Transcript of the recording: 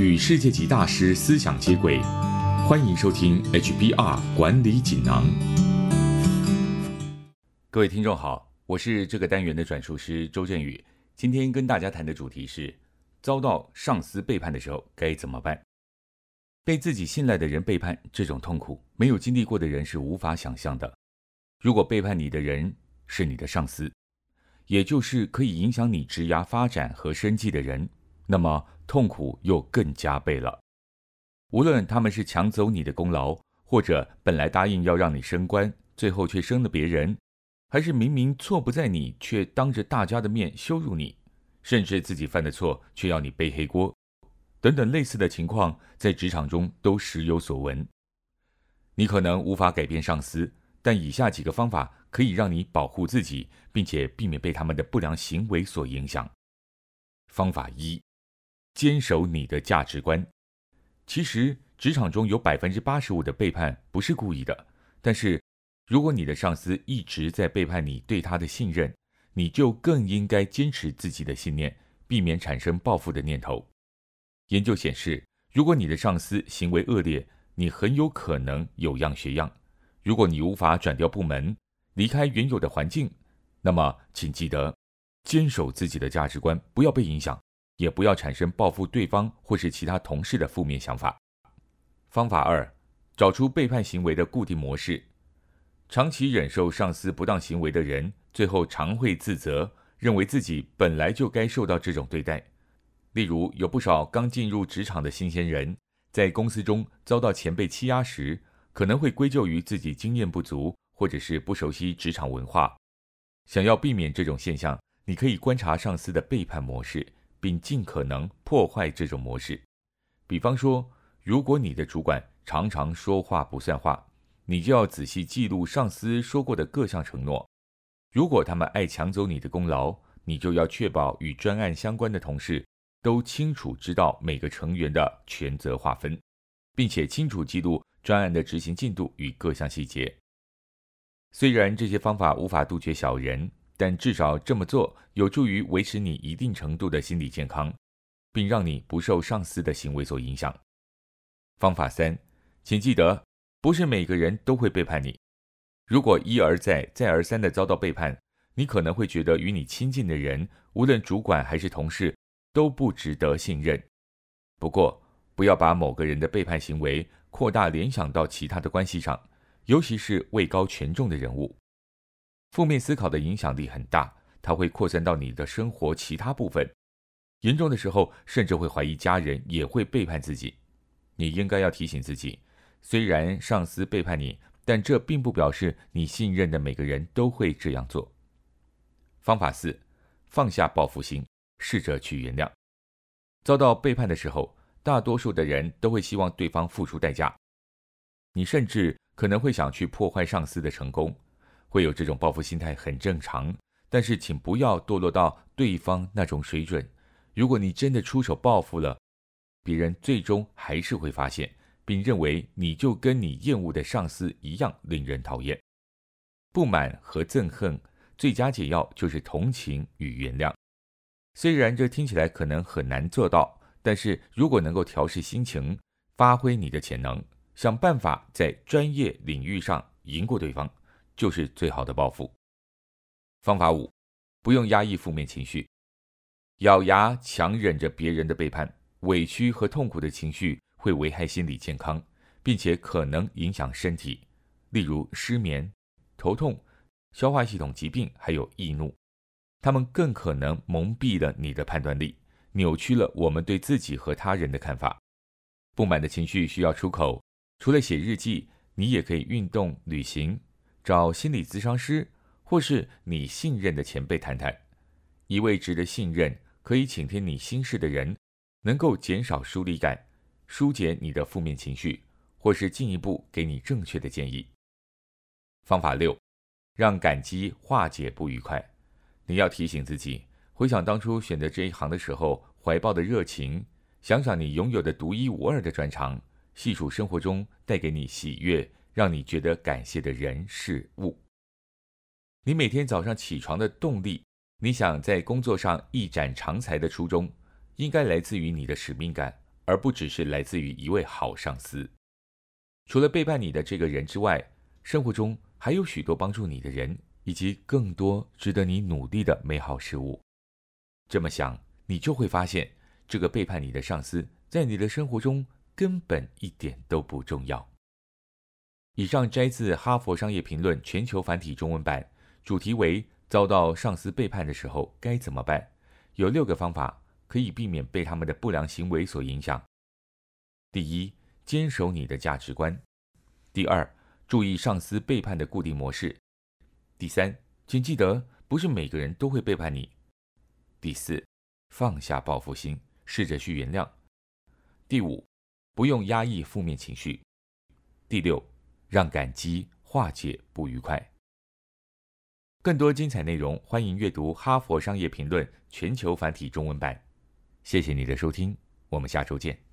与世界级大师思想接轨，欢迎收听 HBR 管理锦囊。各位听众好，我是这个单元的转述师周振宇。今天跟大家谈的主题是：遭到上司背叛的时候该怎么办？被自己信赖的人背叛，这种痛苦，没有经历过的人是无法想象的。如果背叛你的人是你的上司，也就是可以影响你职涯发展和生计的人，那么痛苦又更加倍了。无论他们是抢走你的功劳，或者本来答应要让你升官，最后却升了别人，还是明明错不在你，却当着大家的面羞辱你，甚至自己犯的错却要你背黑锅，等等类似的情况，在职场中都时有所闻。你可能无法改变上司。但以下几个方法可以让你保护自己，并且避免被他们的不良行为所影响。方法一：坚守你的价值观。其实，职场中有百分之八十五的背叛不是故意的，但是如果你的上司一直在背叛你对他的信任，你就更应该坚持自己的信念，避免产生报复的念头。研究显示，如果你的上司行为恶劣，你很有可能有样学样。如果你无法转调部门，离开原有的环境，那么请记得坚守自己的价值观，不要被影响，也不要产生报复对方或是其他同事的负面想法。方法二，找出背叛行为的固定模式。长期忍受上司不当行为的人，最后常会自责，认为自己本来就该受到这种对待。例如，有不少刚进入职场的新鲜人，在公司中遭到前辈欺压时。可能会归咎于自己经验不足，或者是不熟悉职场文化。想要避免这种现象，你可以观察上司的背叛模式，并尽可能破坏这种模式。比方说，如果你的主管常常说话不算话，你就要仔细记录上司说过的各项承诺。如果他们爱抢走你的功劳，你就要确保与专案相关的同事都清楚知道每个成员的权责划分，并且清楚记录。专案的执行进度与各项细节。虽然这些方法无法杜绝小人，但至少这么做有助于维持你一定程度的心理健康，并让你不受上司的行为所影响。方法三，请记得，不是每个人都会背叛你。如果一而再、再而三的遭到背叛，你可能会觉得与你亲近的人，无论主管还是同事，都不值得信任。不过，不要把某个人的背叛行为。扩大联想到其他的关系上，尤其是位高权重的人物，负面思考的影响力很大，它会扩散到你的生活其他部分，严重的时候甚至会怀疑家人也会背叛自己。你应该要提醒自己，虽然上司背叛你，但这并不表示你信任的每个人都会这样做。方法四，放下报复心，试着去原谅。遭到背叛的时候。大多数的人都会希望对方付出代价，你甚至可能会想去破坏上司的成功，会有这种报复心态很正常。但是，请不要堕落到对方那种水准。如果你真的出手报复了，别人最终还是会发现，并认为你就跟你厌恶的上司一样令人讨厌。不满和憎恨最佳解药就是同情与原谅。虽然这听起来可能很难做到。但是如果能够调试心情，发挥你的潜能，想办法在专业领域上赢过对方，就是最好的报复。方法五，不用压抑负面情绪，咬牙强忍着别人的背叛、委屈和痛苦的情绪，会危害心理健康，并且可能影响身体，例如失眠、头痛、消化系统疾病，还有易怒。他们更可能蒙蔽了你的判断力。扭曲了我们对自己和他人的看法。不满的情绪需要出口，除了写日记，你也可以运动、旅行，找心理咨商师，或是你信任的前辈谈谈。一位值得信任、可以倾听你心事的人，能够减少疏离感，疏解你的负面情绪，或是进一步给你正确的建议。方法六，让感激化解不愉快。你要提醒自己。回想当初选择这一行的时候，怀抱的热情；想想你拥有的独一无二的专长；细数生活中带给你喜悦、让你觉得感谢的人事物。你每天早上起床的动力，你想在工作上一展长才的初衷，应该来自于你的使命感，而不只是来自于一位好上司。除了背叛你的这个人之外，生活中还有许多帮助你的人，以及更多值得你努力的美好事物。这么想，你就会发现，这个背叛你的上司在你的生活中根本一点都不重要。以上摘自《哈佛商业评论》全球繁体中文版，主题为“遭到上司背叛的时候该怎么办”。有六个方法可以避免被他们的不良行为所影响。第一，坚守你的价值观；第二，注意上司背叛的固定模式；第三，请记得不是每个人都会背叛你；第四，放下报复心，试着去原谅；第五，不用压抑负面情绪；第六。让感激化解不愉快。更多精彩内容，欢迎阅读《哈佛商业评论》全球繁体中文版。谢谢你的收听，我们下周见。